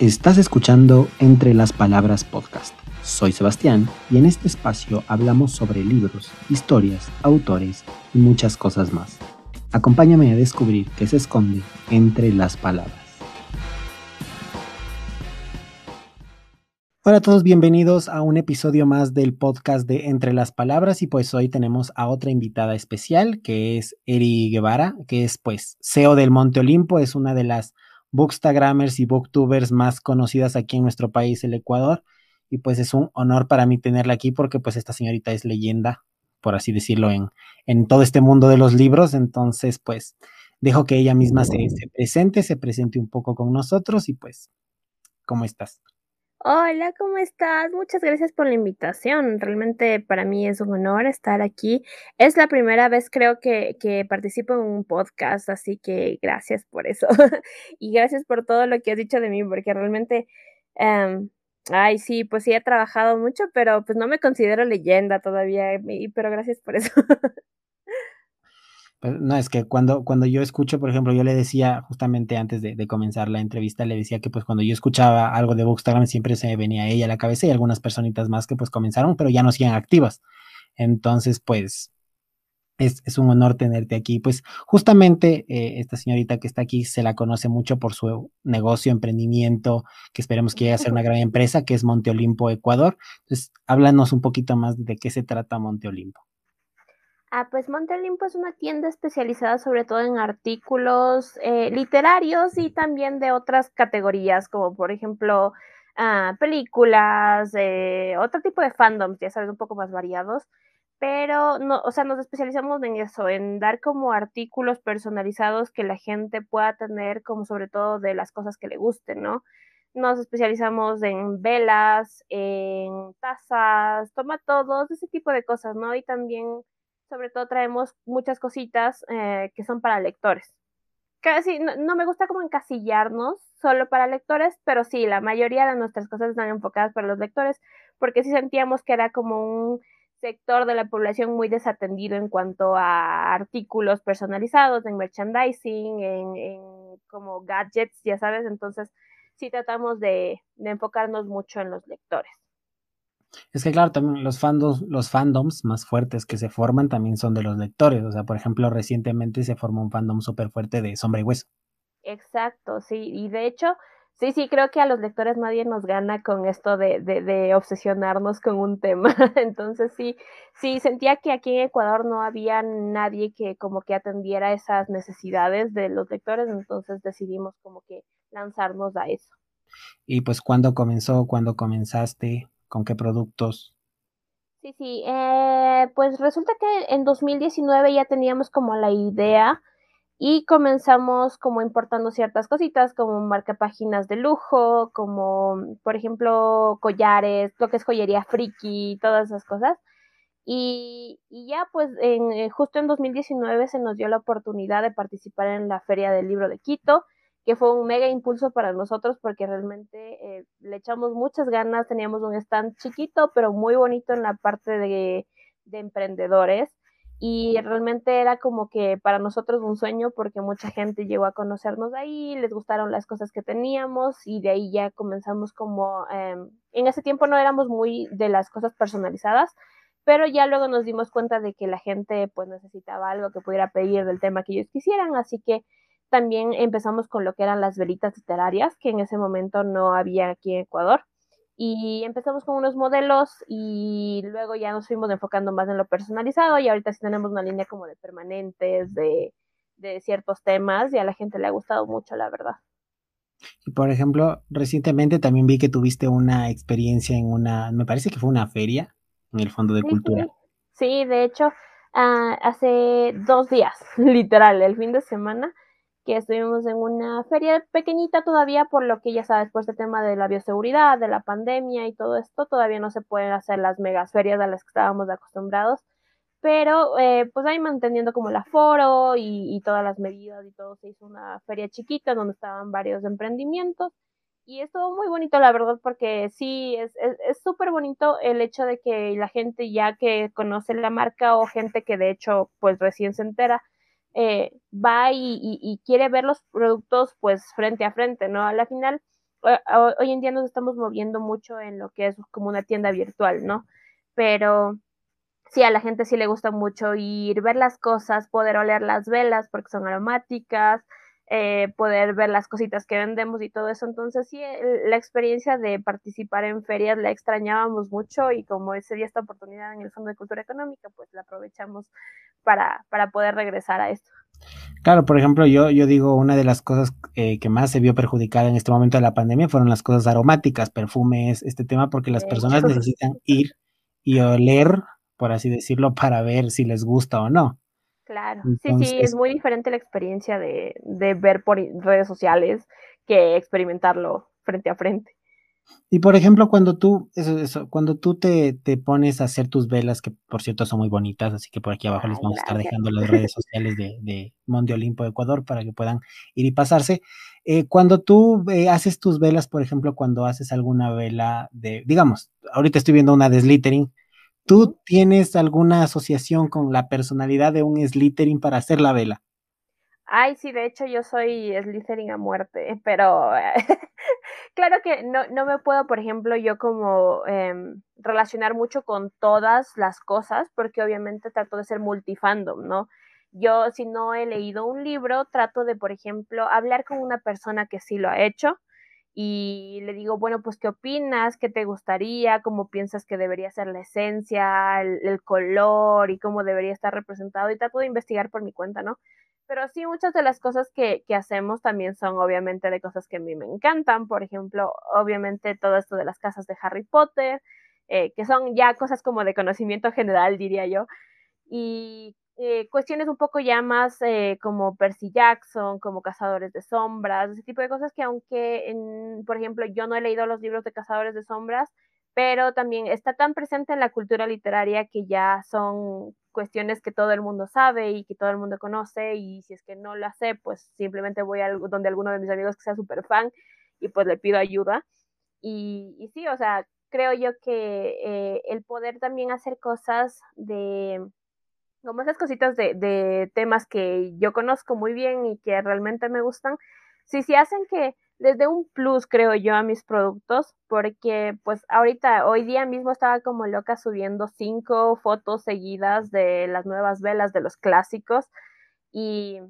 Estás escuchando Entre las Palabras Podcast. Soy Sebastián y en este espacio hablamos sobre libros, historias, autores y muchas cosas más. Acompáñame a descubrir qué se esconde entre las palabras. Hola a todos, bienvenidos a un episodio más del podcast de Entre las Palabras y pues hoy tenemos a otra invitada especial que es Eri Guevara, que es pues CEO del Monte Olimpo, es una de las bookstagrammers y booktubers más conocidas aquí en nuestro país, el Ecuador. Y pues es un honor para mí tenerla aquí porque pues esta señorita es leyenda, por así decirlo, en, en todo este mundo de los libros. Entonces pues dejo que ella misma se, se presente, se presente un poco con nosotros y pues, ¿cómo estás? Hola, ¿cómo estás? Muchas gracias por la invitación. Realmente para mí es un honor estar aquí. Es la primera vez creo que, que participo en un podcast, así que gracias por eso. y gracias por todo lo que has dicho de mí, porque realmente, em, ay, sí, pues sí he trabajado mucho, pero pues no me considero leyenda todavía, pero gracias por eso. Pues, no, es que cuando, cuando yo escucho, por ejemplo, yo le decía justamente antes de, comenzar la entrevista, le decía que pues cuando yo escuchaba algo de Bookstagram siempre se me venía ella a la cabeza y algunas personitas más que pues comenzaron, pero ya no siguen activas. Entonces, pues es, un honor tenerte aquí. Pues justamente eh, esta señorita que está aquí se la conoce mucho por su negocio, emprendimiento, que esperemos que llegue a ser una gran empresa, que es Monte Olimpo, Ecuador. Entonces, háblanos un poquito más de qué se trata Monte Olimpo. Ah, pues Monte Olimpo es una tienda especializada sobre todo en artículos eh, literarios y también de otras categorías, como por ejemplo ah, películas, eh, otro tipo de fandoms, ya sabes, un poco más variados. Pero no, o sea, nos especializamos en eso, en dar como artículos personalizados que la gente pueda tener, como sobre todo de las cosas que le gusten, ¿no? Nos especializamos en velas, en tazas, toma todos, ese tipo de cosas, ¿no? Y también sobre todo traemos muchas cositas eh, que son para lectores. Casi no, me gusta como encasillarnos solo para lectores, pero sí, la mayoría de nuestras cosas están enfocadas para los lectores, porque sí sentíamos que era como un sector de la población muy desatendido en cuanto a artículos personalizados, en merchandising, en, como gadgets, ya sabes, entonces sí tratamos de enfocarnos mucho en los lectores. Es que claro, también los fandoms, los fandoms más fuertes que se forman también son de los lectores. O sea, por ejemplo, recientemente se formó un fandom súper fuerte de Sombra y Hueso. Exacto, sí. Y de hecho, sí, sí, creo que a los lectores nadie nos gana con esto de, de, de obsesionarnos con un tema. Entonces sí, sí, sentía que aquí en Ecuador no había nadie que como que atendiera esas necesidades de los lectores. Entonces decidimos como que lanzarnos a eso. Y pues, ¿cuándo comenzó? ¿Cuándo comenzaste? ¿Con qué productos? Sí, sí, eh, pues resulta que en 2019 ya teníamos como la idea y comenzamos como importando ciertas cositas como marca páginas de lujo, como por ejemplo collares, lo que es joyería friki, todas esas cosas. Y, y ya pues en, eh, justo en 2019 se nos dio la oportunidad de participar en la Feria del Libro de Quito que fue un mega impulso para nosotros porque realmente eh, le echamos muchas ganas, teníamos un stand chiquito pero muy bonito en la parte de, de emprendedores y realmente era como que para nosotros un sueño porque mucha gente llegó a conocernos ahí, les gustaron las cosas que teníamos y de ahí ya comenzamos como, em, en ese tiempo no éramos muy de las cosas personalizadas, pero ya luego nos dimos cuenta de que la gente pues necesitaba algo que pudiera pedir del tema que ellos quisieran, así que también empezamos con lo que eran las velitas literarias, que en ese momento no había aquí en Ecuador. Y empezamos con unos modelos y luego ya nos fuimos enfocando más en lo personalizado y ahorita sí tenemos una línea como de permanentes, de, de ciertos temas y a la gente le ha gustado mucho, la verdad. Y por ejemplo, recientemente también vi que tuviste una experiencia en una, me parece que fue una feria en el Fondo de Cultura. Sí, de hecho, ah, hace dos días, literal, el fin de semana, que estuvimos en una feria pequeñita todavía, por lo que ya sabes, por este tema de la bioseguridad, de la pandemia y todo esto, todavía no se pueden hacer las megas ferias a las que estábamos acostumbrados, pero eh, pues ahí manteniendo como el aforo y, y, todas las medidas y todo, se hizo una feria chiquita donde estaban varios emprendimientos. Y estuvo muy bonito, la verdad, porque sí, es súper es, bonito el hecho de que la gente ya que conoce la marca o gente que de hecho pues recién se entera, eh, va y, quiere ver los productos pues frente a frente, ¿no? A la final, hoy en día nos estamos moviendo mucho en lo que es como una tienda virtual, ¿no? Pero sí, a la gente sí le gusta mucho ir, ver las cosas, poder oler las velas porque son aromáticas, eh, poder ver las cositas que vendemos y todo eso. Entonces sí, la experiencia de participar en ferias la extrañábamos mucho y como ese día esta oportunidad en el Fondo de Cultura Económica, pues la aprovechamos para, para poder regresar a esto. Claro, por ejemplo, yo, yo digo, una de las cosas eh, que más se vio perjudicada en este momento de la pandemia fueron las cosas aromáticas, perfumes, este tema, porque las personas necesitan ir y oler, por así decirlo, para ver si les gusta o no. Claro, sí, sí, es muy diferente la experiencia de, de ver por redes sociales que experimentarlo frente a frente. Y por ejemplo, cuando tú, eso, eso, cuando tú te, te, pones a hacer tus velas, que por cierto son muy bonitas, así que por aquí abajo les vamos a estar dejando las redes sociales de, de Monte Olimpo Ecuador para que puedan ir y pasarse. Eh, cuando tú eh, haces tus velas, por ejemplo, cuando haces alguna vela de, digamos, ahorita estoy viendo una de Slittering, ¿Tú tienes alguna asociación con la personalidad de un Slytherin para hacer la vela? Ay, sí, de hecho yo soy Slytherin a muerte, pero claro que no, no, me puedo, por ejemplo, yo como em, relacionar mucho con todas las cosas, porque obviamente trato de ser multifandom, ¿no? Yo si no he leído un libro, trato de, por ejemplo, hablar con una persona que sí lo ha hecho, y le digo, bueno, pues, ¿qué opinas? ¿Qué te gustaría? ¿Cómo piensas que debería ser la esencia, el, color y cómo debería estar representado? Y trato de investigar por mi cuenta, ¿no? Pero sí, muchas de las cosas que, que hacemos también son obviamente de cosas que a mí me encantan. Por ejemplo, obviamente todo esto de las casas de Harry Potter, eh, que son ya cosas como de conocimiento general, diría yo. Y eh, cuestiones un poco ya más eh, como Percy Jackson, como Cazadores de Sombras, ese tipo de cosas que aunque, en, por ejemplo, yo no he leído los libros de Cazadores de Sombras, pero también está tan presente en la cultura literaria que ya son cuestiones que todo el mundo sabe y que todo el mundo conoce y si es que no lo sé, pues simplemente voy a donde alguno de mis amigos que sea súper fan y pues le pido ayuda. Y, y sí, o sea, creo yo que eh, el poder también hacer cosas de como esas cositas de, de, temas que yo conozco muy bien y que realmente me gustan, sí, sí hacen que les dé un plus, creo yo, a mis productos, porque pues ahorita, hoy día mismo estaba como loca subiendo cinco fotos seguidas de las nuevas velas de los clásicos y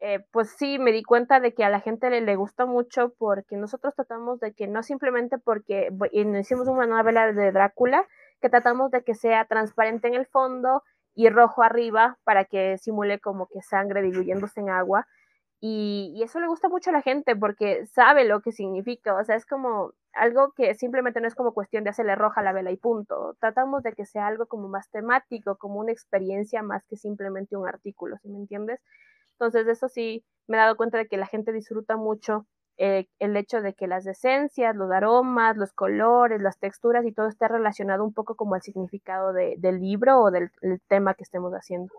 eh, pues sí, me di cuenta de que a la gente le, le, gusta mucho porque nosotros tratamos de que no simplemente porque hicimos una nueva vela de Drácula, que tratamos de que sea transparente en el fondo, y rojo arriba para que simule como que sangre diluyéndose en agua. Y, eso le gusta mucho a la gente porque sabe lo que significa, o sea, es como algo que simplemente no es como cuestión de hacerle roja la vela y punto. Tratamos de que sea algo como más temático, como una experiencia más que simplemente un artículo, ¿sí me entiendes? Entonces, eso sí, me he dado cuenta de que la gente disfruta mucho eh, el hecho de que las esencias, los aromas, los colores, las texturas y todo esté relacionado un poco como el significado del libro o del, tema que estemos haciendo.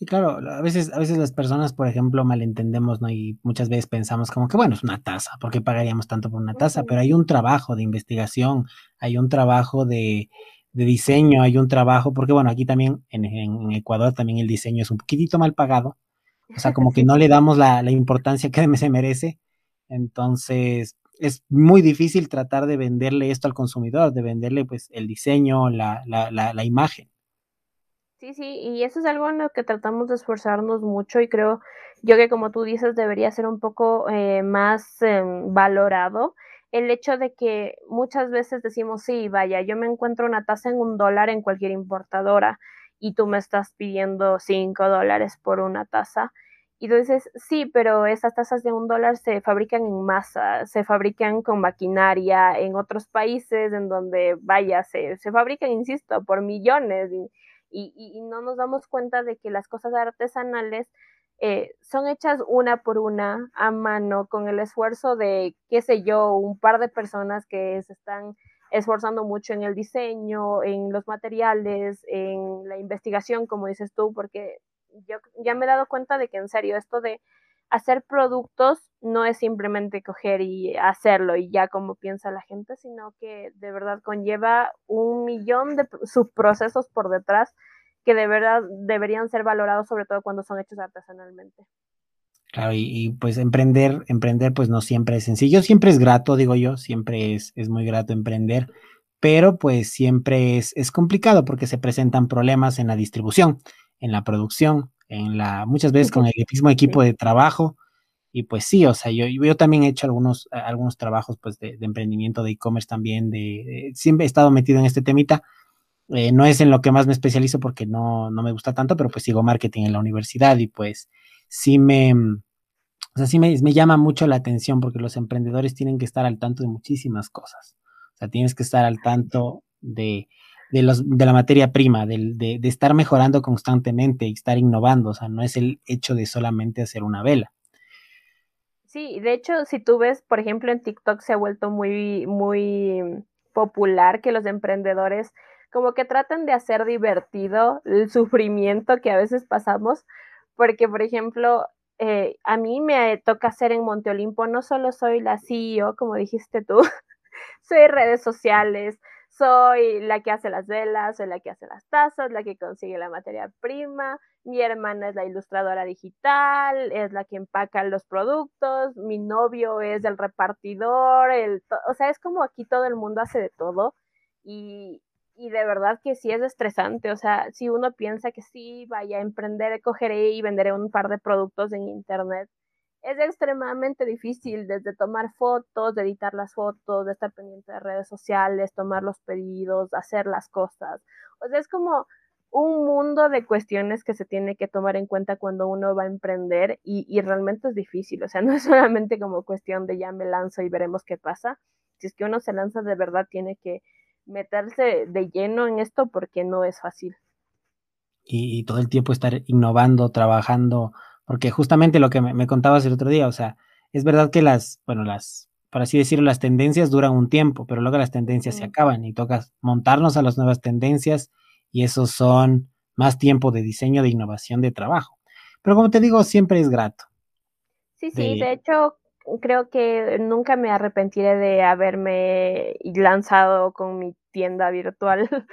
Y claro, a veces, a veces las personas, por ejemplo, malentendemos, ¿no? Y muchas veces pensamos como que, bueno, es una taza, ¿por qué pagaríamos tanto por una taza? Pero hay un trabajo de investigación, hay un trabajo de, diseño, hay un trabajo, porque bueno, aquí también en, en, Ecuador también el diseño es un poquitito mal pagado, o sea, como que no le damos la, la importancia que se merece, entonces, es muy difícil tratar de venderle esto al consumidor, de venderle pues el diseño, la, la, la, imagen. Sí, sí, y eso es algo en lo que tratamos de esforzarnos mucho y creo yo que como tú dices debería ser un poco eh, más em, valorado el hecho de que muchas veces decimos, sí, vaya, yo me encuentro una tasa en un dólar en cualquier importadora y tú me estás pidiendo cinco dólares por una taza y dices, sí, pero esas tazas de un dólar se fabrican en masa, se fabrican con maquinaria en otros países en donde, vaya, se, se fabrican, insisto, por millones y, no nos damos cuenta de que las cosas artesanales eh, son hechas una por una a mano con el esfuerzo de, qué sé yo, un par de personas que se están esforzando mucho en el diseño, en los materiales, en la investigación, como dices tú, porque yo ya me he dado cuenta de que en serio esto de hacer productos no es simplemente coger y hacerlo y ya como piensa la gente, sino que de verdad conlleva un millón de subprocesos por detrás que de verdad deberían ser valorados, sobre todo cuando son hechos artesanalmente. Claro, y, pues emprender, emprender pues no siempre es sencillo, siempre es grato, digo yo, siempre es, es muy grato emprender, pero pues siempre es, es complicado porque se presentan problemas en la distribución, en la producción, en la, muchas veces con el mismo equipo de trabajo, y pues sí, o sea, yo, yo también he hecho algunos, algunos trabajos pues de, emprendimiento de e-commerce también, de, siempre he estado metido en este temita, eh, no es en lo que más me especializo porque no, no me gusta tanto, pero pues sigo marketing en la universidad y pues sí me, o sea, sí me, llama mucho la atención porque los emprendedores tienen que estar al tanto de muchísimas cosas. O sea, tienes que estar al tanto de, de, los, de la materia prima, de, de, de, estar mejorando constantemente y estar innovando. O sea, no es el hecho de solamente hacer una vela. Sí, de hecho, si tú ves, por ejemplo, en TikTok se ha vuelto muy, muy popular que los emprendedores como que tratan de hacer divertido el sufrimiento que a veces pasamos porque, por ejemplo, eh, a mí me toca hacer en Monte Olimpo, no solo soy la CEO, como dijiste tú, soy redes sociales, soy la que hace las velas, soy la que hace las tazas, la que consigue la materia prima, mi hermana es la ilustradora digital, es la que empaca los productos, mi novio es el repartidor, el, o sea, es como aquí todo el mundo hace de todo y, y de verdad que sí es estresante, o sea, si uno piensa que sí, vaya a emprender, cogeré y venderé un par de productos en internet, es extremadamente difícil desde tomar fotos, de editar las fotos, de estar pendiente de redes sociales, tomar los pedidos, hacer las cosas. O sea, es como un mundo de cuestiones que se tiene que tomar en cuenta cuando uno va a emprender y, y realmente es difícil. O sea, no es solamente como cuestión de ya me lanzo y veremos qué pasa. Si es que uno se lanza de verdad, tiene que meterse de lleno en esto porque no es fácil. Y, todo el tiempo estar innovando, trabajando, porque justamente lo que me, contabas el otro día, o sea, es verdad que las, bueno, las, por así decirlo, las tendencias duran un tiempo, pero luego las tendencias se acaban y tocas montarnos a las nuevas tendencias y eso son más tiempo de diseño, de innovación, de trabajo. Pero como te digo, siempre es grato. Sí, sí, de hecho, creo que nunca me arrepentiré de haberme lanzado con mi tienda virtual,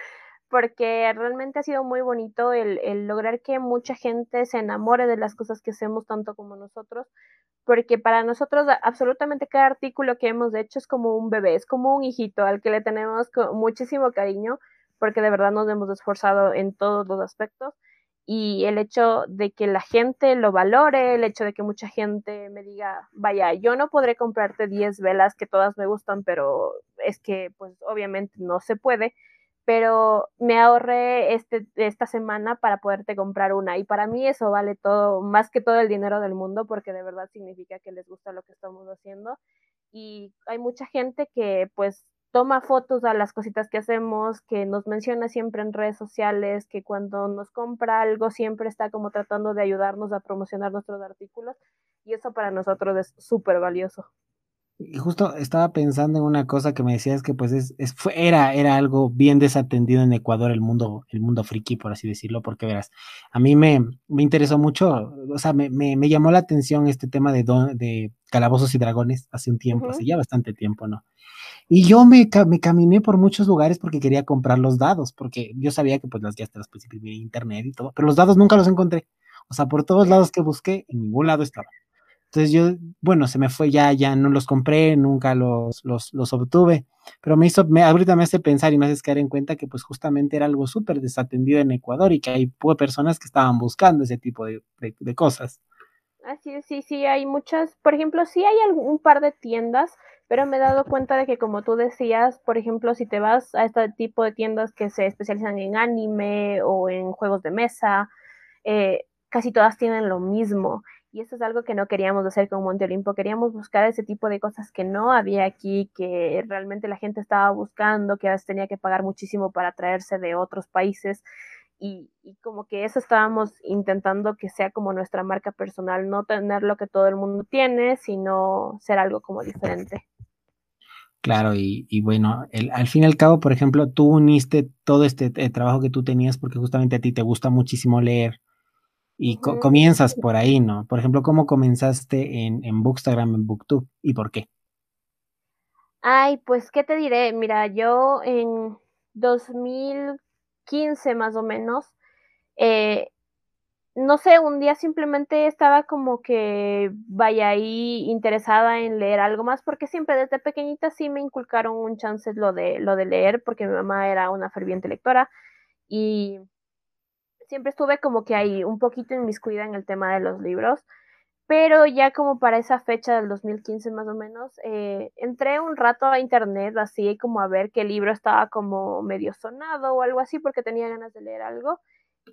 porque realmente ha sido muy bonito el, lograr que mucha gente se enamore de las cosas que hacemos tanto como nosotros, porque para nosotros absolutamente cada artículo que hemos hecho es como un bebé, es como un hijito al que le tenemos muchísimo cariño, porque de verdad nos hemos esforzado en todos los aspectos y el hecho de que la gente lo valore, el hecho de que mucha gente me diga, vaya, yo no podré comprarte 10 velas que todas me gustan, pero es que pues obviamente no se puede, pero me ahorré este, esta semana para poderte comprar una y para mí eso vale todo, más que todo el dinero del mundo, porque de verdad significa que les gusta lo que estamos haciendo y hay mucha gente que pues toma fotos a las cositas que hacemos, que nos menciona siempre en redes sociales, que cuando nos compra algo siempre está como tratando de ayudarnos a promocionar nuestros artículos y eso para nosotros es súper valioso. Y justo estaba pensando en una cosa que me decías que pues es, era, era algo bien desatendido en Ecuador, el mundo, el mundo friki, por así decirlo, porque verás, a mí me, me interesó mucho, o sea, me, me, me llamó la atención este tema de, de calabozos y dragones hace un tiempo, hace ya bastante tiempo, ¿no? Y yo me, me, caminé por muchos lugares porque quería comprar los dados, porque yo sabía que pues las ya te las puedes imprimir en internet y todo, pero los dados nunca los encontré. O sea, por todos lados que busqué, en ningún lado estaban. Entonces yo, bueno, se me fue ya, ya no los compré, nunca los, los, los obtuve, pero me hizo, me, ahorita me hace pensar y me hace caer en cuenta que pues justamente era algo súper desatendido en Ecuador y que hay personas que estaban buscando ese tipo de, de, cosas. Así es, sí, sí, hay muchas, por ejemplo, sí hay algún par de tiendas pero me he dado cuenta de que como tú decías, por ejemplo, si te vas a este tipo de tiendas que se especializan en anime o en juegos de mesa, eh, casi todas tienen lo mismo. Y eso es algo que no queríamos hacer con Monte Olimpo. Queríamos buscar ese tipo de cosas que no había aquí, que realmente la gente estaba buscando, que a veces tenía que pagar muchísimo para traerse de otros países. Y, como que eso estábamos intentando que sea como nuestra marca personal, no tener lo que todo el mundo tiene, sino ser algo como diferente. Claro, y, y bueno, el, al fin y al cabo, por ejemplo, tú uniste todo este eh, trabajo que tú tenías porque justamente a ti te gusta muchísimo leer y co comienzas por ahí, ¿no? Por ejemplo, ¿cómo comenzaste en, en Bookstagram, en Booktube y por qué? Ay, pues, ¿qué te diré? Mira, yo en 2015 más o menos, eh, no sé, un día simplemente estaba como que vaya ahí interesada en leer algo más, porque siempre desde pequeñita sí me inculcaron un chance lo de, lo de leer, porque mi mamá era una ferviente lectora y siempre estuve como que ahí un poquito inmiscuida en el tema de los libros, pero ya como para esa fecha del 2015 más o menos, eh, entré un rato a internet así como a ver qué libro estaba como medio sonado o algo así porque tenía ganas de leer algo.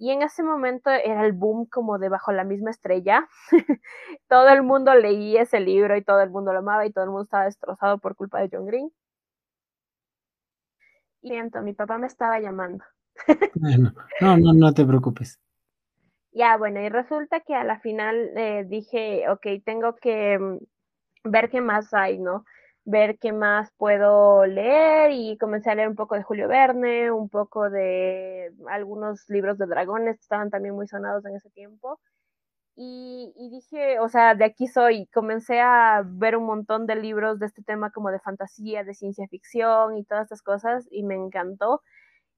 Y en ese momento era el boom como de Bajo la misma estrella. todo el mundo leía ese libro y todo el mundo lo amaba y todo el mundo estaba destrozado por culpa de John Green. Y mi papá me estaba llamando. No, no, no te preocupes. Ya, bueno, y resulta que a la final eh, dije, ok, tengo que mm, ver qué más hay, ¿no? Ver qué más puedo leer y comencé a leer un poco de Julio Verne, un poco de algunos libros de dragones que estaban también muy sonados en ese tiempo. Y, y, dije, o sea, de aquí soy. Comencé a ver un montón de libros de este tema como de fantasía, de ciencia ficción y todas estas cosas y me encantó.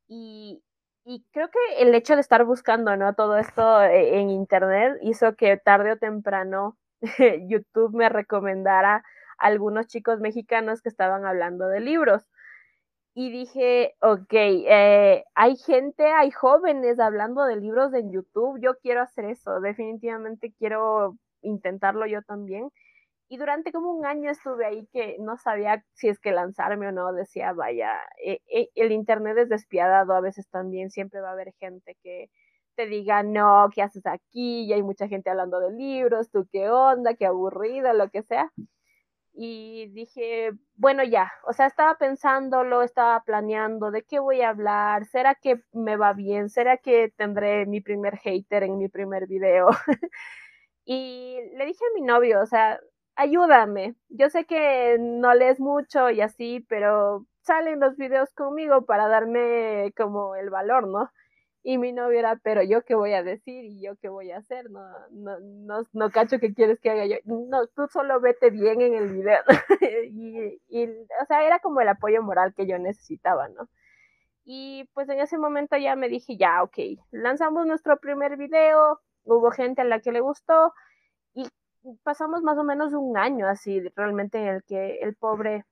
Y, y creo que el hecho de estar buscando, ¿no? Todo esto eh, en internet hizo que tarde o temprano YouTube me recomendara a algunos chicos mexicanos que estaban hablando de libros. Y dije, ok, eh, hay gente, hay jóvenes hablando de libros en YouTube, yo quiero hacer eso, definitivamente quiero intentarlo yo también. Y durante como un año estuve ahí que no sabía si es que lanzarme o no, decía, vaya, eh, eh, el Internet es despiadado, a veces también siempre va a haber gente que te diga, no, ¿qué haces aquí? Y hay mucha gente hablando de libros, tú qué onda, qué aburrida, lo que sea. Y dije, bueno, ya, o sea, estaba pensándolo, estaba planeando de qué voy a hablar, ¿será que me va bien? ¿Será que tendré mi primer hater en mi primer video? y le dije a mi novio, o sea, ayúdame. Yo sé que no lees mucho y así, pero salen los videos conmigo para darme como el valor, ¿no? Y mi novio era, pero yo qué voy a decir y yo qué voy a hacer, no, no, no, no cacho qué quieres que haga yo. No, tú solo vete bien en el video. y, y, o sea, era como el apoyo moral que yo necesitaba, ¿no? Y pues en ese momento ya me dije, ya, ok, lanzamos nuestro primer video, hubo gente a la que le gustó, pasamos más o menos un año así realmente en el que el pobre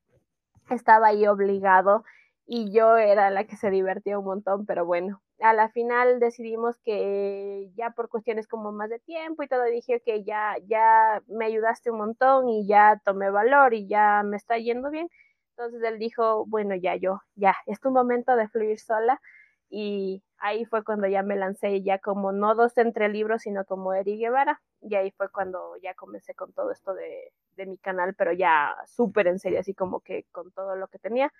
estaba ahí obligado y yo era la que se divertía un montón, pero bueno, a la final decidimos que ya por cuestiones como más de tiempo y todo dije que ya ya me ayudaste un montón y ya tomé valor y ya me está yendo bien. Entonces él dijo, bueno, ya yo, ya, es tu momento de fluir sola y ahí fue cuando ya me lancé ya como no dos entre libros, sino como Eri Guevara y ahí fue cuando ya comencé con todo esto de, de mi canal, pero ya súper en serio, así como que con todo lo que tenía.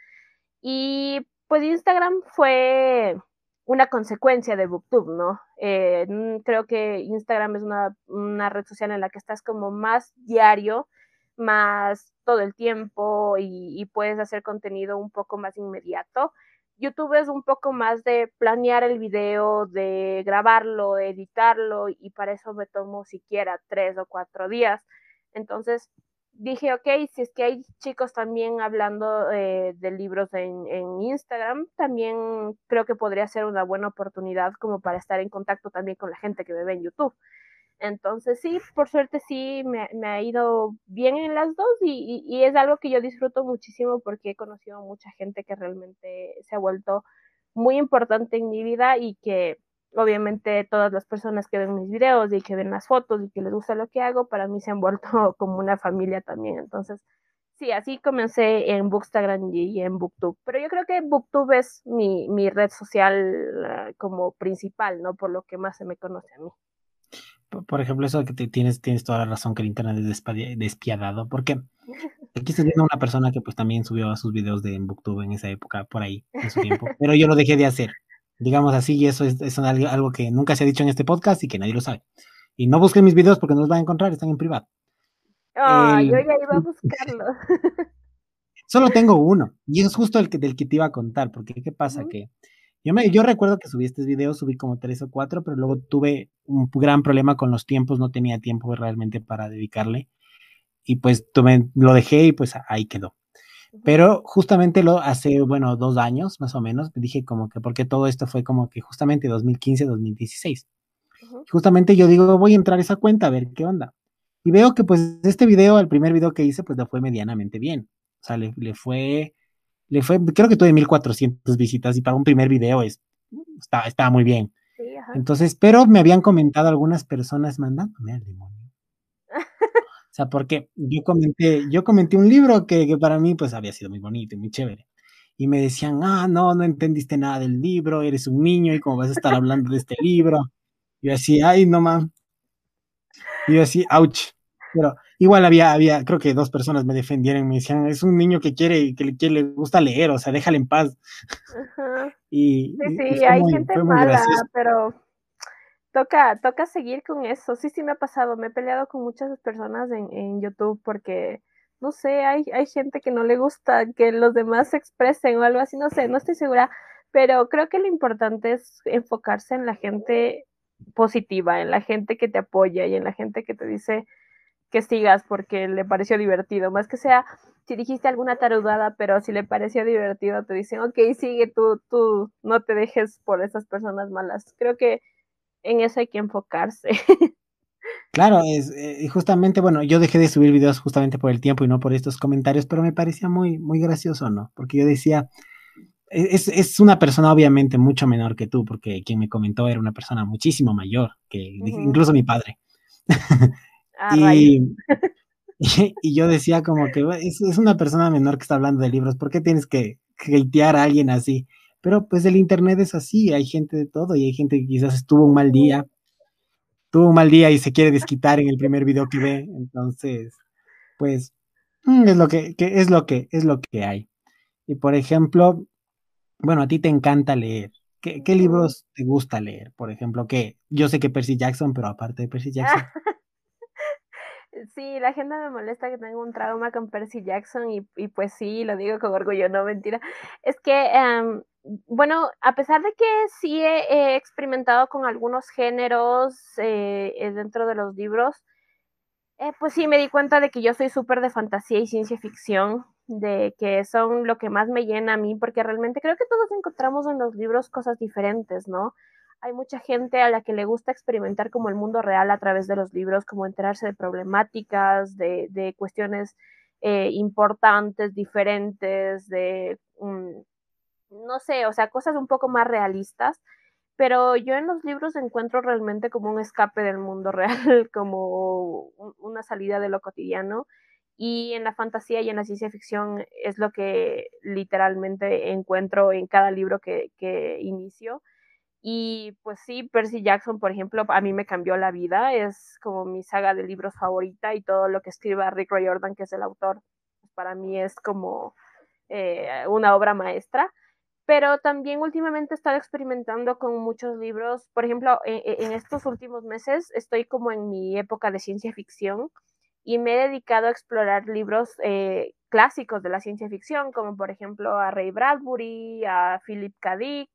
Y pues Instagram fue una consecuencia de Booktube, ¿no? Eh, creo que Instagram es una, una, red social en la que estás como más diario, más todo el tiempo y, y puedes hacer contenido un poco más inmediato. YouTube es un poco más de planear el video, de grabarlo, editarlo y para eso me tomo siquiera tres o cuatro días. Entonces dije, ok, si es que hay chicos también hablando eh, de libros en, Instagram, también creo que podría ser una buena oportunidad como para estar en contacto también con la gente que me ve en YouTube. Entonces sí, por suerte sí me, me ha ido bien en las dos y, y, y, es algo que yo disfruto muchísimo porque he conocido mucha gente que realmente se ha vuelto muy importante en mi vida y que obviamente todas las personas que ven mis videos y que ven las fotos y que les gusta lo que hago, para mí se han vuelto como una familia también. Entonces, sí, así comencé en Bookstagram y en Booktube. Pero yo creo que Booktube es mi, mi red social uh, como principal, ¿no? Por lo que más se me conoce a mí por ejemplo, eso que te tienes, tienes toda la razón que el internet es despiadado, porque aquí estoy viendo una persona que pues también subió sus videos de Booktube en esa época, por ahí, en su tiempo, pero yo lo dejé de hacer, digamos así, y eso es, es algo, algo, que nunca se ha dicho en este podcast y que nadie lo sabe. Y no busquen mis videos porque no los van a encontrar, están en privado. Oh, el, yo ya iba a buscarlo. solo tengo uno, y es justo el que, del que te iba a contar, porque ¿qué pasa? Uh -huh. Que yo, me, yo recuerdo que subí estos videos, subí como tres o cuatro, pero luego tuve un gran problema con los tiempos, no tenía tiempo realmente para dedicarle. Y pues tuve, lo dejé y pues ahí quedó. Pero justamente lo hace, bueno, dos años más o menos, me dije como que porque todo esto fue como que justamente 2015, 2016. Justamente yo digo, voy a entrar a esa cuenta a ver qué onda. Y veo que pues este video, el primer video que hice, pues le fue medianamente bien. O sea, le, fue, le fue, creo que tuve 1400 visitas y para un primer video es, estaba, estaba muy bien. Entonces, pero me habían comentado algunas personas mandándome al demonio. O sea, porque yo comenté, yo comenté un libro que, que, para mí pues había sido muy bonito y muy chévere. Y me decían, ah, no, no entendiste nada del libro, eres un niño y cómo vas a estar hablando de este libro. Y yo así, ay, no mames. Y yo así, ouch. Pero igual había, había, creo que dos personas me defendieron, me decían, es un niño que quiere, que le, que le gusta leer, o sea, déjale en paz. Y, sí, sí, hay gente mala, pero toca, toca seguir con eso. Sí, sí me ha pasado, me he peleado con muchas personas en, en YouTube porque, no sé, hay, hay gente que no le gusta que los demás se expresen o algo así, no sé, no estoy segura, pero creo que lo importante es enfocarse en la gente positiva, en la gente que te apoya y en la gente que te dice, que sigas porque le pareció divertido, más que sea si dijiste alguna tarudada, pero si le pareció divertido, te dicen, ok, sigue tú, tú no te dejes por esas personas malas. Creo que en eso hay que enfocarse. Claro, es eh, justamente, bueno, yo dejé de subir videos justamente por el tiempo y no por estos comentarios, pero me parecía muy, muy gracioso, ¿no? Porque yo decía, e, es, es, una persona obviamente mucho menor que tú, porque quien me comentó era una persona muchísimo mayor, que incluso mi padre. Ah, y, y, yo decía como que es, es, una persona menor que está hablando de libros, ¿por qué tienes que hatear a alguien así? Pero pues el internet es así, hay gente de todo y hay gente que quizás estuvo un mal día, tuvo un mal día y se quiere desquitar en el primer video que ve, entonces, pues mm, es lo que, es lo que es lo que hay. Y por ejemplo, bueno, a ti te encanta leer. ¿Qué, ¿Qué, libros te gusta leer? Por ejemplo, que yo sé que Percy Jackson, pero aparte de Percy Jackson. Sí, la gente me molesta que tengo un trauma con Percy Jackson y, y pues sí, lo digo con orgullo, no mentira. Es que, em, bueno, a pesar de que sí he, experimentado con algunos géneros eh, eh, dentro de los libros, eh, pues sí me di cuenta de que yo soy súper de fantasía y ciencia ficción, de que son lo que más me llena a mí, porque realmente creo que todos encontramos en los libros cosas diferentes, ¿no? Hay mucha gente a la que le gusta experimentar como el mundo real a través de los libros, como enterarse de problemáticas, de, cuestiones eh, importantes, diferentes, de, no sé, o sea, cosas un poco más realistas. Pero yo en los libros encuentro realmente como un escape del mundo real, como una salida de lo cotidiano. Y en la fantasía y en la ciencia ficción es lo que literalmente encuentro en cada libro que, que inicio y pues sí, Percy Jackson, por ejemplo, a mí me cambió la vida, es como mi saga de libros favorita y todo lo que escribe Rick Riordan, que es el autor, pues, para mí es como eh, una obra maestra. Pero también últimamente he estado experimentando con muchos libros, por ejemplo, e, e, en, estos últimos meses estoy como en mi época de ciencia ficción y me he dedicado a explorar libros eh, clásicos de la ciencia ficción, como por ejemplo a Ray Bradbury, a Philip K. Dick,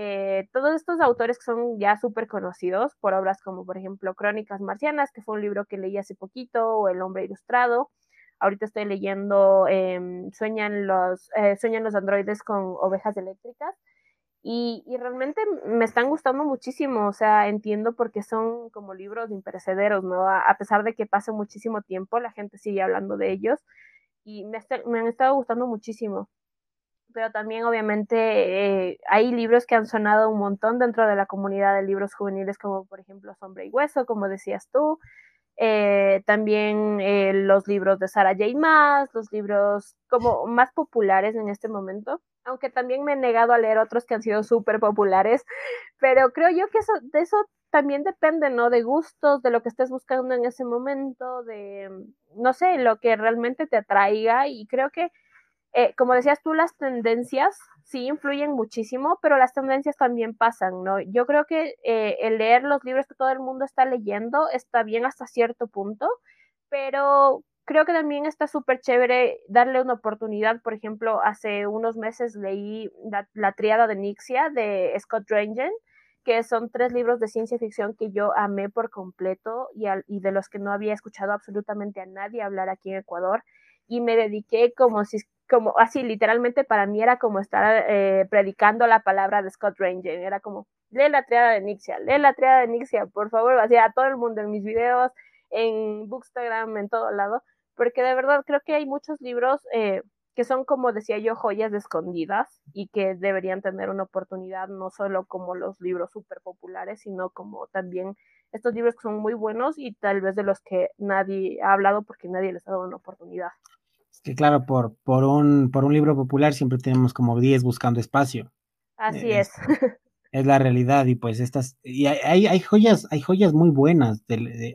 eh, todos estos autores que son ya súper conocidos por obras como, por ejemplo, Crónicas Marcianas, que fue un libro que leí hace poquito, o El Hombre Ilustrado. Ahorita estoy leyendo em, Sueñan, los, eh, Sueñan los androides con ovejas eléctricas. Y, realmente me están gustando muchísimo, o sea, entiendo porque son como libros imperecederos, ¿no? A, pesar de que pase muchísimo tiempo, la gente sigue hablando de ellos y me han estado gustando muchísimo pero también obviamente eh, hay libros que han sonado un montón dentro de la comunidad de libros juveniles, como por ejemplo Sombra y Hueso, como decías tú. Eh, también eh, los libros de Sarah J. Maas, los libros como más populares en este momento, aunque también me he negado a leer otros que han sido súper populares, pero creo yo que eso, de eso también depende, ¿no? De gustos, de lo que estés buscando en ese momento, de, no sé, lo que realmente te atraiga y creo que eh, como decías tú, las tendencias sí influyen muchísimo, pero las tendencias también pasan, ¿no? Yo creo que eh, el leer los libros que todo el mundo está leyendo está bien hasta cierto punto, pero creo que también está súper chévere darle una oportunidad. Por ejemplo, hace unos meses leí La, Triada de Nixia de Scott Drangen, que son tres libros de ciencia ficción que yo amé por completo y, y de los que no había escuchado absolutamente a nadie hablar aquí en Ecuador y me dediqué como si como así literalmente para mí era como estar eh, predicando la palabra de Scott Ranger, era como lee la triada de Nixia, lee la triada de Nixia, por favor, así a todo el mundo en mis videos, en Bookstagram, en todo lado, porque de verdad creo que hay muchos libros eh, que son, como decía yo, joyas escondidas y que deberían tener una oportunidad, no solo como los libros súper populares, sino como también estos libros que son muy buenos y tal vez de los que nadie ha hablado porque nadie les ha dado una oportunidad. Que claro, por, por, un, por un libro popular siempre tenemos como 10 buscando espacio. Así es. Es, la realidad y pues estas, y hay, hay joyas, hay joyas muy buenas.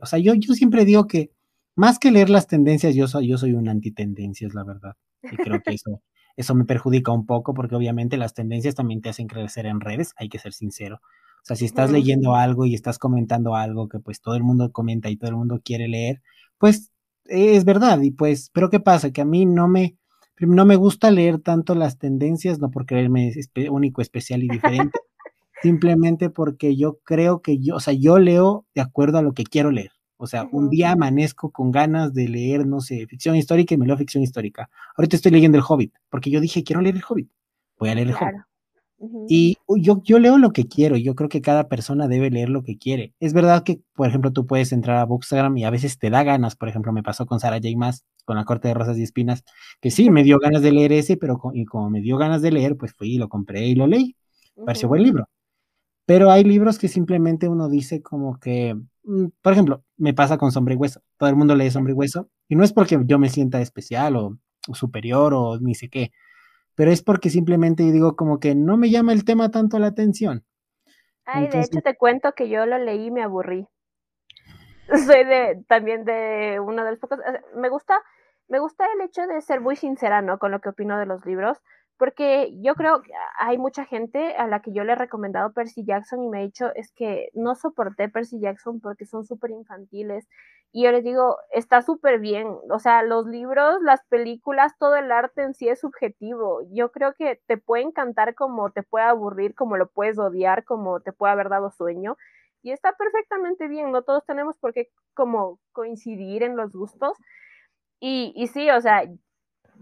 o sea, yo, yo siempre digo que más que leer las tendencias, yo soy, yo soy un antitendencias, la verdad. Y creo que eso, eso me perjudica un poco porque obviamente las tendencias también te hacen crecer en redes, hay que ser sincero. O sea, si estás leyendo algo y estás comentando algo que pues todo el mundo comenta y todo el mundo quiere leer, pues es verdad. Y pues, pero ¿qué pasa? Que a mí no me, no me gusta leer tanto las tendencias, no por creerme único, especial y diferente, simplemente porque yo creo que yo, o sea, yo leo de acuerdo a lo que quiero leer. O sea, un día amanezco con ganas de leer, no sé, ficción histórica y me leo ficción histórica. Ahorita estoy leyendo El Hobbit, porque yo dije, quiero leer El Hobbit. Voy a leer El Hobbit. Y yo, yo leo lo que quiero, yo creo que cada persona debe leer lo que quiere. Es verdad que, por ejemplo, tú puedes entrar a Bookstagram y a veces te da ganas, por ejemplo, me pasó con Sara J. Maas, con La Corte de Rosas y Espinas, que sí, me dio ganas de leer ese, pero y como me dio ganas de leer, pues fui y lo compré y lo leí. Pareció buen libro. Pero hay libros que simplemente uno dice como que, mm, por ejemplo, me pasa con Sombra y Hueso. Todo el mundo lee Sombra y Hueso y no es porque yo me sienta especial o, o superior o ni sé qué pero es porque simplemente digo como que no me llama el tema tanto la atención. Ay, de hecho te cuento que yo lo leí y me aburrí. Soy de también de uno de los pocos. Me gusta, me gusta el hecho de ser muy sincera, ¿no? Con lo que opino de los libros, porque yo creo que hay mucha gente a la que yo le he recomendado Percy Jackson y me ha dicho es que no soporté Percy Jackson porque son súper infantiles y yo les digo, está súper bien. O sea, los libros, las películas, todo el arte en sí es subjetivo. Yo creo que te puede encantar como te puede aburrir, como lo puedes odiar, como te puede haber dado sueño. Y está perfectamente bien. No todos tenemos por qué como coincidir en los gustos. Y, y sí, o sea,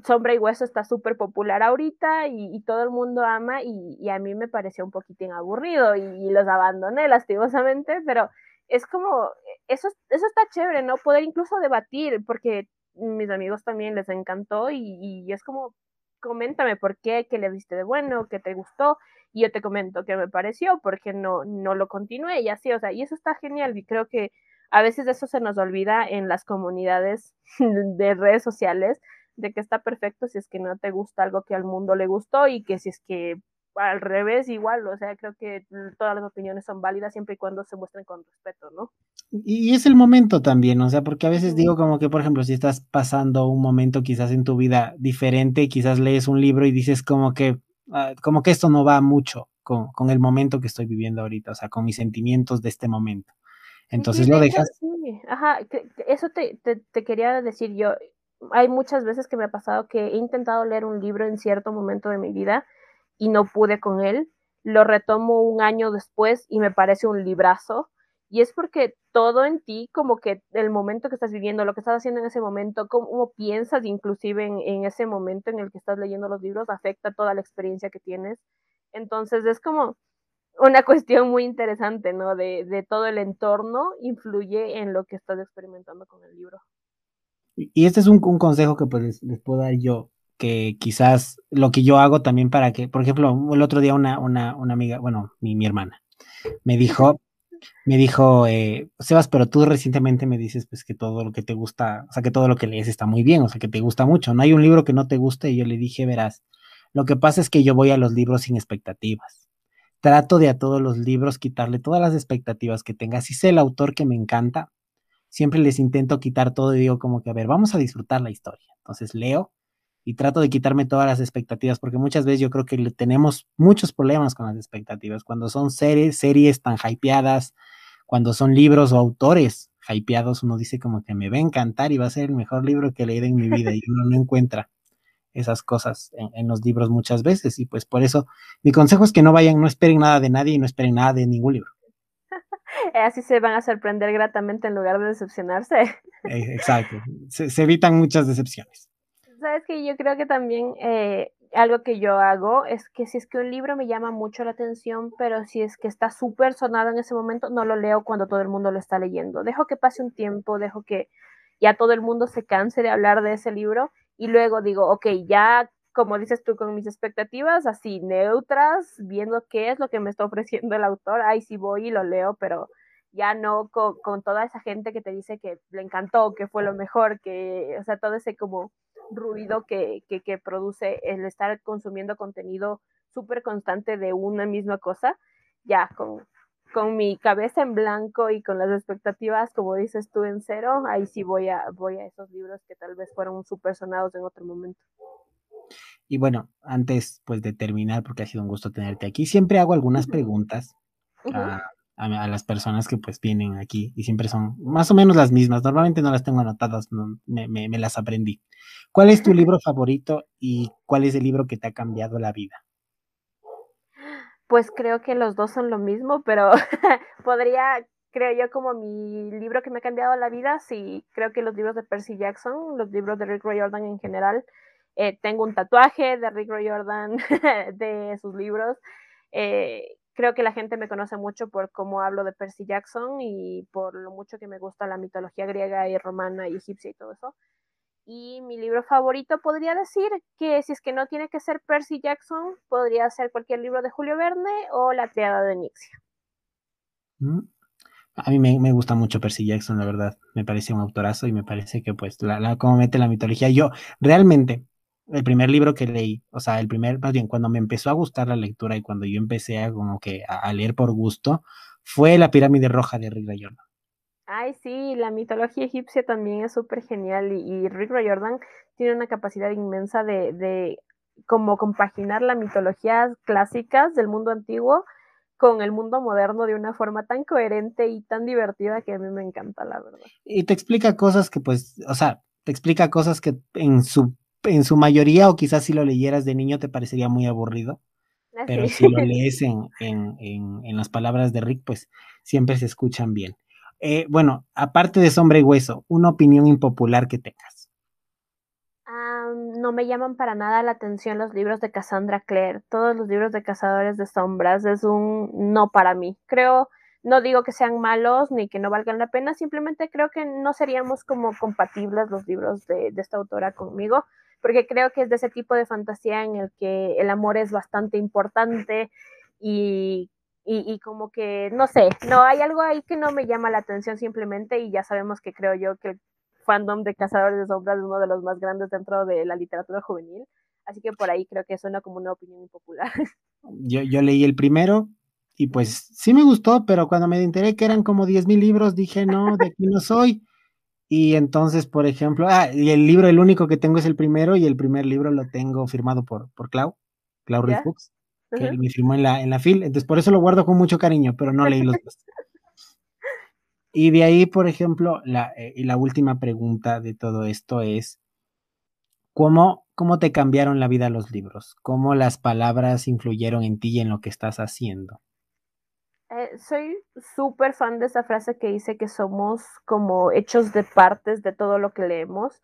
Sombra y Hueso está súper popular ahorita y, todo el mundo ama y, a mí me pareció un poquitín aburrido y los abandoné lastimosamente, pero es como, eso, eso está chévere, ¿no? Poder incluso debatir, porque mis amigos también les encantó y, es como, coméntame por qué, qué le viste de bueno, qué te gustó, y yo te comento qué me pareció, porque no, no lo continué y así, o sea, y eso está genial y creo que a veces eso se nos olvida en las comunidades de redes sociales, de que está perfecto si es que no te gusta algo que al mundo le gustó y que si es que al revés igual, o sea, creo que todas las opiniones son válidas siempre y cuando se muestren con respeto, ¿no? Y es el momento también, o sea, porque a veces digo como que, por ejemplo, si estás pasando un momento quizás en tu vida diferente, quizás lees un libro y dices como que, ah, como que esto no va mucho con, con, el momento que estoy viviendo ahorita, o sea, con mis sentimientos de este momento. Entonces lo dejas. Ajá, eso te, te, te quería decir yo. Hay muchas veces que me ha pasado que he intentado leer un libro en cierto momento de mi vida y no pude con él. Lo retomo un año después y me parece un librazo. Y es porque todo en ti, como que el momento que estás viviendo, lo que estás haciendo en ese momento, cómo piensas inclusive en, ese momento en el que estás leyendo los libros, afecta toda la experiencia que tienes. Entonces es como una cuestión muy interesante, ¿no? De, de todo el entorno influye en lo que estás experimentando con el libro. Y este es un, un consejo que pues les puedo dar yo que quizás lo que yo hago también para que, por ejemplo, el otro día una, una, una amiga, bueno, mi, mi, hermana, me dijo, me dijo, eh, Sebas, pero tú recientemente me dices pues que todo lo que te gusta, o sea, que todo lo que lees está muy bien, o sea, que te gusta mucho, no hay un libro que no te guste y yo le dije, verás, lo que pasa es que yo voy a los libros sin expectativas. Trato de a todos los libros quitarle todas las expectativas que tenga. Si sé el autor que me encanta, siempre les intento quitar todo y digo como que, a ver, vamos a disfrutar la historia. Entonces leo, y trato de quitarme todas las expectativas, porque muchas veces yo creo que tenemos muchos problemas con las expectativas. Cuando son series, series tan hypeadas, cuando son libros o autores hypeados, uno dice como que me va a encantar y va a ser el mejor libro que he leído en mi vida y uno no encuentra esas cosas en, los libros muchas veces y pues por eso mi consejo es que no vayan, no esperen nada de nadie y no esperen nada de ningún libro. Así se van a sorprender gratamente en lugar de decepcionarse. Eh, exacto, se evitan muchas decepciones sabes que yo creo que también eh, algo que yo hago es que si es que un libro me llama mucho la atención, pero si es que está súper sonado en ese momento, no lo leo cuando todo el mundo lo está leyendo. Dejo que pase un tiempo, dejo que ya todo el mundo se canse de hablar de ese libro y luego digo, ok, ya como dices tú, con mis expectativas así neutras, viendo qué es lo que me está ofreciendo el autor, ahí sí voy y lo leo, pero ya no con, con toda esa gente que te dice que le encantó, que fue lo mejor, que, o sea, todo ese como ruido que, que, produce el estar consumiendo contenido súper constante de una misma cosa, ya con, con mi cabeza en blanco y con las expectativas, como dices tú, en cero, ahí sí voy a, voy a esos libros que tal vez fueron súper sonados en otro momento. Y bueno, antes pues de terminar, porque ha sido un gusto tenerte aquí, siempre hago algunas preguntas a, las personas que pues vienen aquí y siempre son más o menos las mismas. Normalmente no las tengo anotadas, me, me, las aprendí. ¿Cuál es tu libro favorito y cuál es el libro que te ha cambiado la vida? Pues creo que los dos son lo mismo, pero podría, creo yo, como mi libro que me ha cambiado la vida, sí, creo que los libros de Percy Jackson, los libros de Rick Riordan en general. Eh, tengo un tatuaje de Rick Riordan de sus libros. Eh, creo que la gente me conoce mucho por cómo hablo de Percy Jackson y por lo mucho que me gusta la mitología griega y romana y egipcia y todo eso. Y mi libro favorito podría decir que si es que no tiene que ser Percy Jackson, podría ser cualquier libro de Julio Verne o La Triada de Nixia. Mm. A mí me, gusta mucho Percy Jackson, la verdad. Me parece un autorazo y me parece que, pues, la, la, como mete la mitología. Yo, realmente, el primer libro que leí, o sea, el primer, más bien, cuando me empezó a gustar la lectura y cuando yo empecé a como que a, leer por gusto, fue La pirámide roja de Rick Riordan. Ay, sí, la mitología egipcia también es súper genial y, Rick Riordan tiene una capacidad inmensa de, de como compaginar la mitología clásicas del mundo antiguo con el mundo moderno de una forma tan coherente y tan divertida que a mí me encanta, la verdad. Y te explica cosas que pues, o sea, te explica cosas que en su en su mayoría, o quizás si lo leyeras de niño te parecería muy aburrido, ah, pero si lo lees en, en, en, las palabras de Rick, pues siempre se escuchan bien. Eh, bueno, aparte de Sombra y Hueso, una opinión impopular que tengas. no me llaman para nada la atención los libros de Cassandra Clare. Todos los libros de Cazadores de Sombras es un no para mí. Creo, no digo que sean malos ni que no valgan la pena, simplemente creo que no seríamos como compatibles los libros de, de esta autora conmigo porque creo que es de ese tipo de fantasía en el que el amor es bastante importante y, y, como que, no sé, no, hay algo ahí que no me llama la atención simplemente y ya sabemos que creo yo que el fandom de Cazadores de Sombras es uno de los más grandes dentro de la literatura juvenil, así que por ahí creo que suena como una opinión impopular. Yo, yo leí el primero, y pues sí me gustó, pero cuando me enteré que eran como 10.000 libros, dije, no, de aquí no soy. Y entonces, por ejemplo, ah, y el libro, el único que tengo es el primero, y el primer libro lo tengo firmado por, por Clau, Clau yeah. Books, que me firmó en la, en la FIL, entonces por eso lo guardo con mucho cariño, pero no leí los dos. y de ahí, por ejemplo, la, eh, y la última pregunta de todo esto es, ¿cómo, ¿cómo te cambiaron la vida los libros? ¿Cómo las palabras influyeron en ti y en lo que estás haciendo? Eh, soy súper fan de esa frase que dice que somos como hechos de partes de todo lo que leemos.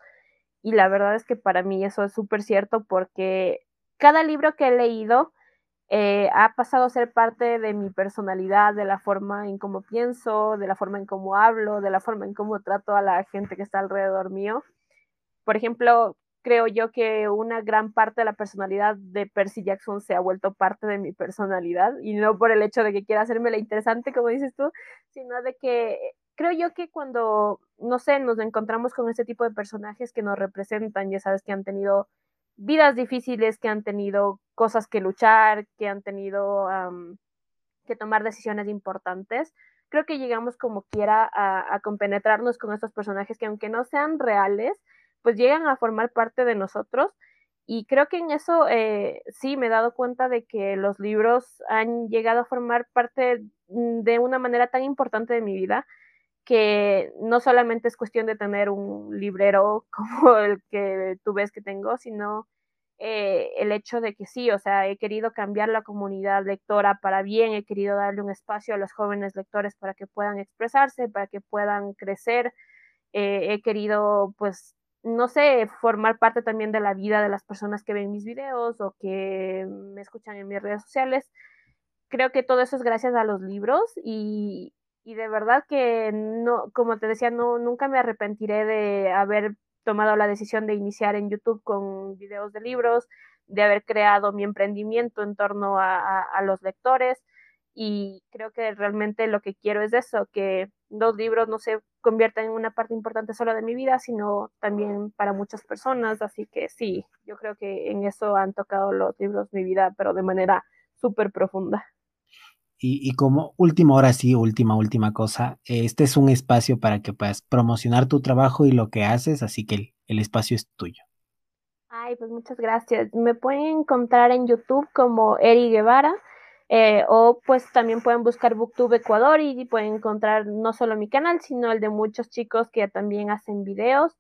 Y la verdad es que para mí eso es súper cierto porque cada libro que he leído eh, ha pasado a ser parte de mi personalidad, de la forma en cómo pienso, de la forma en cómo hablo, de la forma en cómo trato a la gente que está alrededor mío. Por ejemplo, creo yo que una gran parte de la personalidad de Percy Jackson se ha vuelto parte de mi personalidad y no por el hecho de que quiera hacerme la interesante, como dices tú, sino de que creo yo que cuando, no sé, nos encontramos con este tipo de personajes que nos representan, ya sabes que han tenido vidas difíciles, que han tenido cosas que luchar, que han tenido que tomar decisiones importantes, creo que llegamos como quiera a, a compenetrarnos con estos personajes que aunque no sean reales, pues llegan a formar parte de nosotros. Y creo que en eso eh, sí me he dado cuenta de que los libros han llegado a formar parte mm, de una manera tan importante de mi vida que no solamente es cuestión de tener un librero como el que tú ves que tengo, sino eh, el hecho de que sí, o sea, he querido cambiar la comunidad lectora para bien, he querido darle un espacio a los jóvenes lectores para que puedan expresarse, para que puedan crecer, eh, he querido pues no sé, formar parte también de la vida de las personas que ven mis videos o que me escuchan en mis redes sociales. Creo que todo eso es gracias a los libros y, y de verdad que no, como te decía, no, nunca me arrepentiré de haber tomado la decisión de iniciar en YouTube con videos de libros, de haber creado mi emprendimiento en torno a, a los lectores y creo que realmente lo que quiero es eso, que los libros no se conviertan en una parte importante solo de mi vida, sino también para muchas personas, así que sí, yo creo que en eso han tocado los libros mi vida, pero de manera súper profunda. Y, como última hora, sí, última, última cosa, este es un espacio para que puedas promocionar tu trabajo y lo que haces, así que el espacio es tuyo. Ay, pues muchas gracias. Me pueden encontrar en YouTube como Eri Guevara. Eh, o pues también pueden buscar Booktube Ecuador y pueden encontrar no solo mi canal, sino el de muchos chicos que también hacen videos.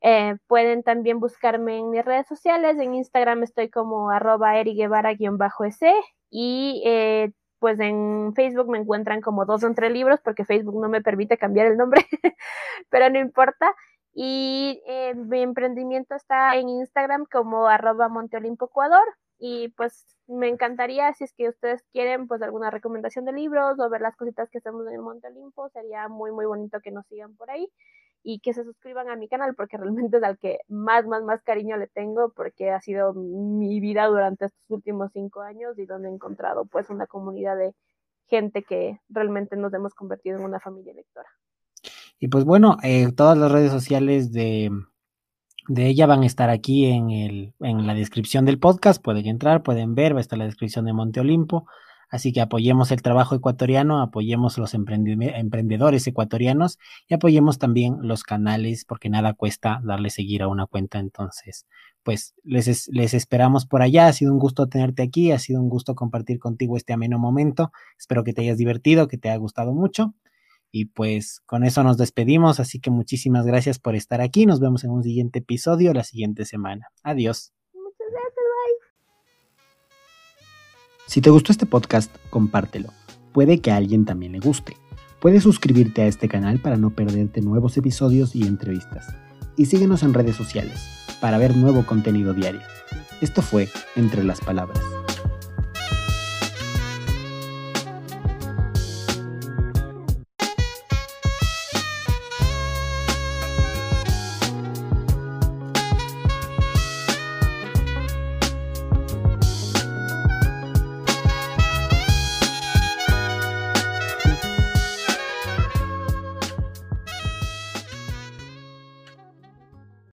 Eh, pueden también buscarme en mis redes sociales. En Instagram estoy como arroba eriguevara-s y eh, pues en Facebook me encuentran como dos entre libros porque Facebook no me permite cambiar el nombre, pero no importa. Y mi emprendimiento está en Instagram como arroba Monteolimpo Ecuador y pues me encantaría, si es que ustedes quieren, pues alguna recomendación de libros o ver las cositas que hacemos en el Monte Olimpo, sería muy, muy bonito que nos sigan por ahí y que se suscriban a mi canal porque realmente es al que más, más, más cariño le tengo porque ha sido mi vida durante estos últimos cinco años y donde he encontrado pues una comunidad de gente que realmente nos hemos convertido en una familia lectora. Y pues bueno, eh, todas las redes sociales de de ella van a estar aquí en, el, en la descripción del podcast. Pueden entrar, pueden ver, va a estar la descripción de Monte Olimpo. Así que apoyemos el trabajo ecuatoriano, apoyemos los emprendedores ecuatorianos y apoyemos también los canales, porque nada cuesta darle seguir a una cuenta. Entonces, pues les, les esperamos por allá. Ha sido un gusto tenerte aquí, ha sido un gusto compartir contigo este ameno momento. Espero que te hayas divertido, que te haya gustado mucho. Y pues con eso nos despedimos, así que muchísimas gracias por estar aquí. Nos vemos en un siguiente episodio la siguiente semana. Adiós. Muchas gracias, bye. Si te gustó este podcast, compártelo. Puede que a alguien también le guste. Puedes suscribirte a este canal para no perderte nuevos episodios y entrevistas. Y síguenos en redes sociales para ver nuevo contenido diario. Esto fue Entre las Palabras.